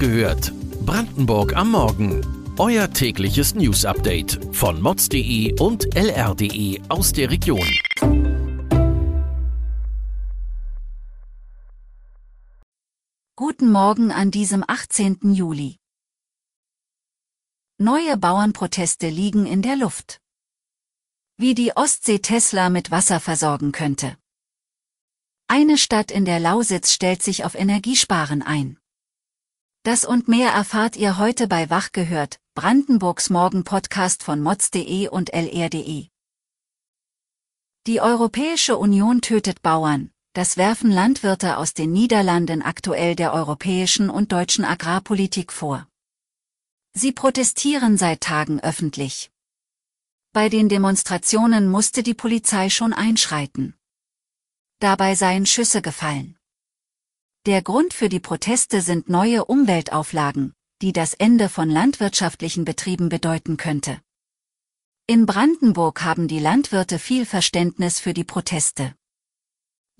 gehört. Brandenburg am Morgen. Euer tägliches News-Update von mods.de und lr.de aus der Region. Guten Morgen an diesem 18. Juli. Neue Bauernproteste liegen in der Luft. Wie die Ostsee Tesla mit Wasser versorgen könnte. Eine Stadt in der Lausitz stellt sich auf Energiesparen ein. Das und mehr erfahrt ihr heute bei Wach gehört, Brandenburgs Morgen-Podcast von mods.de und lr.de. Die Europäische Union tötet Bauern, das werfen Landwirte aus den Niederlanden aktuell der europäischen und deutschen Agrarpolitik vor. Sie protestieren seit Tagen öffentlich. Bei den Demonstrationen musste die Polizei schon einschreiten dabei seien Schüsse gefallen. Der Grund für die Proteste sind neue Umweltauflagen, die das Ende von landwirtschaftlichen Betrieben bedeuten könnte. In Brandenburg haben die Landwirte viel Verständnis für die Proteste.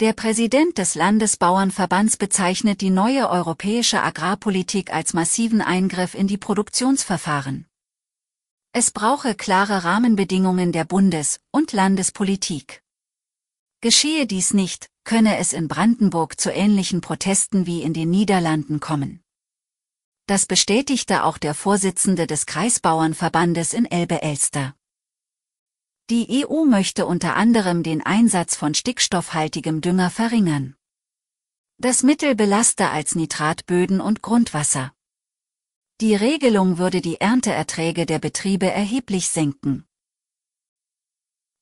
Der Präsident des Landesbauernverbands bezeichnet die neue europäische Agrarpolitik als massiven Eingriff in die Produktionsverfahren. Es brauche klare Rahmenbedingungen der Bundes- und Landespolitik. Geschehe dies nicht, könne es in Brandenburg zu ähnlichen Protesten wie in den Niederlanden kommen. Das bestätigte auch der Vorsitzende des Kreisbauernverbandes in Elbe-Elster. Die EU möchte unter anderem den Einsatz von stickstoffhaltigem Dünger verringern. Das Mittel belaste als Nitratböden und Grundwasser. Die Regelung würde die Ernteerträge der Betriebe erheblich senken.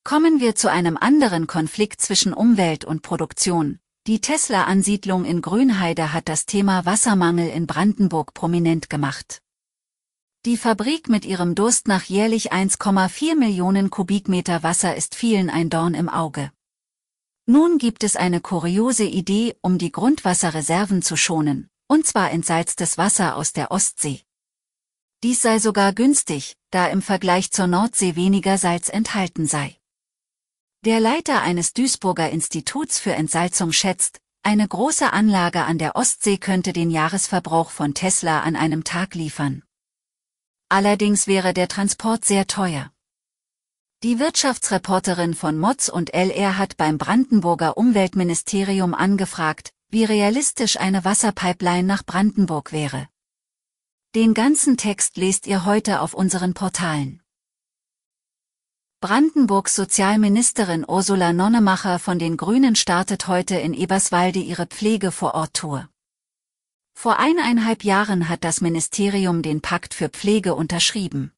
Kommen wir zu einem anderen Konflikt zwischen Umwelt und Produktion. Die Tesla-Ansiedlung in Grünheide hat das Thema Wassermangel in Brandenburg prominent gemacht. Die Fabrik mit ihrem Durst nach jährlich 1,4 Millionen Kubikmeter Wasser ist vielen ein Dorn im Auge. Nun gibt es eine kuriose Idee, um die Grundwasserreserven zu schonen, und zwar entsalztes Wasser aus der Ostsee. Dies sei sogar günstig, da im Vergleich zur Nordsee weniger Salz enthalten sei. Der Leiter eines Duisburger Instituts für Entsalzung schätzt, eine große Anlage an der Ostsee könnte den Jahresverbrauch von Tesla an einem Tag liefern. Allerdings wäre der Transport sehr teuer. Die Wirtschaftsreporterin von Mods und LR hat beim Brandenburger Umweltministerium angefragt, wie realistisch eine Wasserpipeline nach Brandenburg wäre. Den ganzen Text lest ihr heute auf unseren Portalen. Brandenburgs Sozialministerin Ursula Nonnemacher von den Grünen startet heute in Eberswalde ihre Pflege vor Ort Tour. Vor eineinhalb Jahren hat das Ministerium den Pakt für Pflege unterschrieben.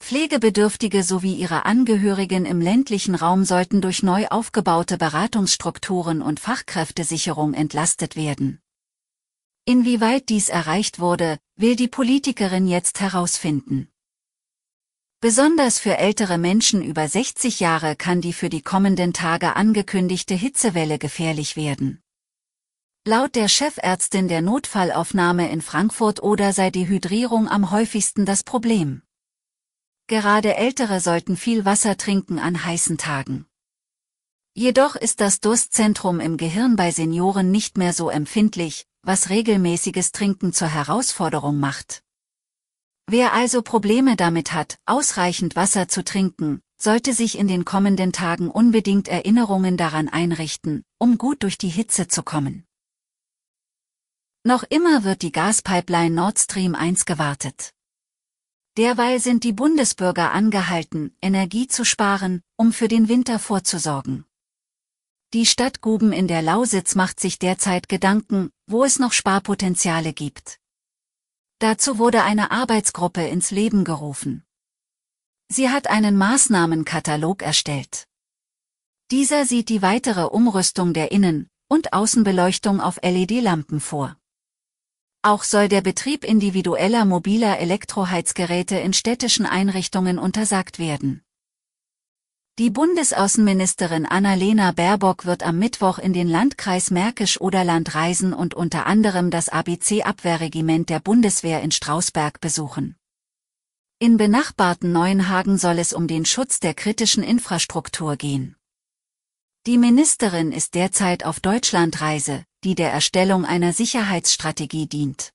Pflegebedürftige sowie ihre Angehörigen im ländlichen Raum sollten durch neu aufgebaute Beratungsstrukturen und Fachkräftesicherung entlastet werden. Inwieweit dies erreicht wurde, will die Politikerin jetzt herausfinden. Besonders für ältere Menschen über 60 Jahre kann die für die kommenden Tage angekündigte Hitzewelle gefährlich werden. Laut der Chefärztin der Notfallaufnahme in Frankfurt oder sei Dehydrierung am häufigsten das Problem. Gerade Ältere sollten viel Wasser trinken an heißen Tagen. Jedoch ist das Durstzentrum im Gehirn bei Senioren nicht mehr so empfindlich, was regelmäßiges Trinken zur Herausforderung macht. Wer also Probleme damit hat, ausreichend Wasser zu trinken, sollte sich in den kommenden Tagen unbedingt Erinnerungen daran einrichten, um gut durch die Hitze zu kommen. Noch immer wird die Gaspipeline Nord Stream 1 gewartet. Derweil sind die Bundesbürger angehalten, Energie zu sparen, um für den Winter vorzusorgen. Die Stadt Guben in der Lausitz macht sich derzeit Gedanken, wo es noch Sparpotenziale gibt. Dazu wurde eine Arbeitsgruppe ins Leben gerufen. Sie hat einen Maßnahmenkatalog erstellt. Dieser sieht die weitere Umrüstung der Innen- und Außenbeleuchtung auf LED-Lampen vor. Auch soll der Betrieb individueller mobiler Elektroheizgeräte in städtischen Einrichtungen untersagt werden. Die Bundesaußenministerin Annalena Baerbock wird am Mittwoch in den Landkreis Märkisch-Oderland reisen und unter anderem das ABC-Abwehrregiment der Bundeswehr in Strausberg besuchen. In benachbarten Neuenhagen soll es um den Schutz der kritischen Infrastruktur gehen. Die Ministerin ist derzeit auf Deutschlandreise, die der Erstellung einer Sicherheitsstrategie dient.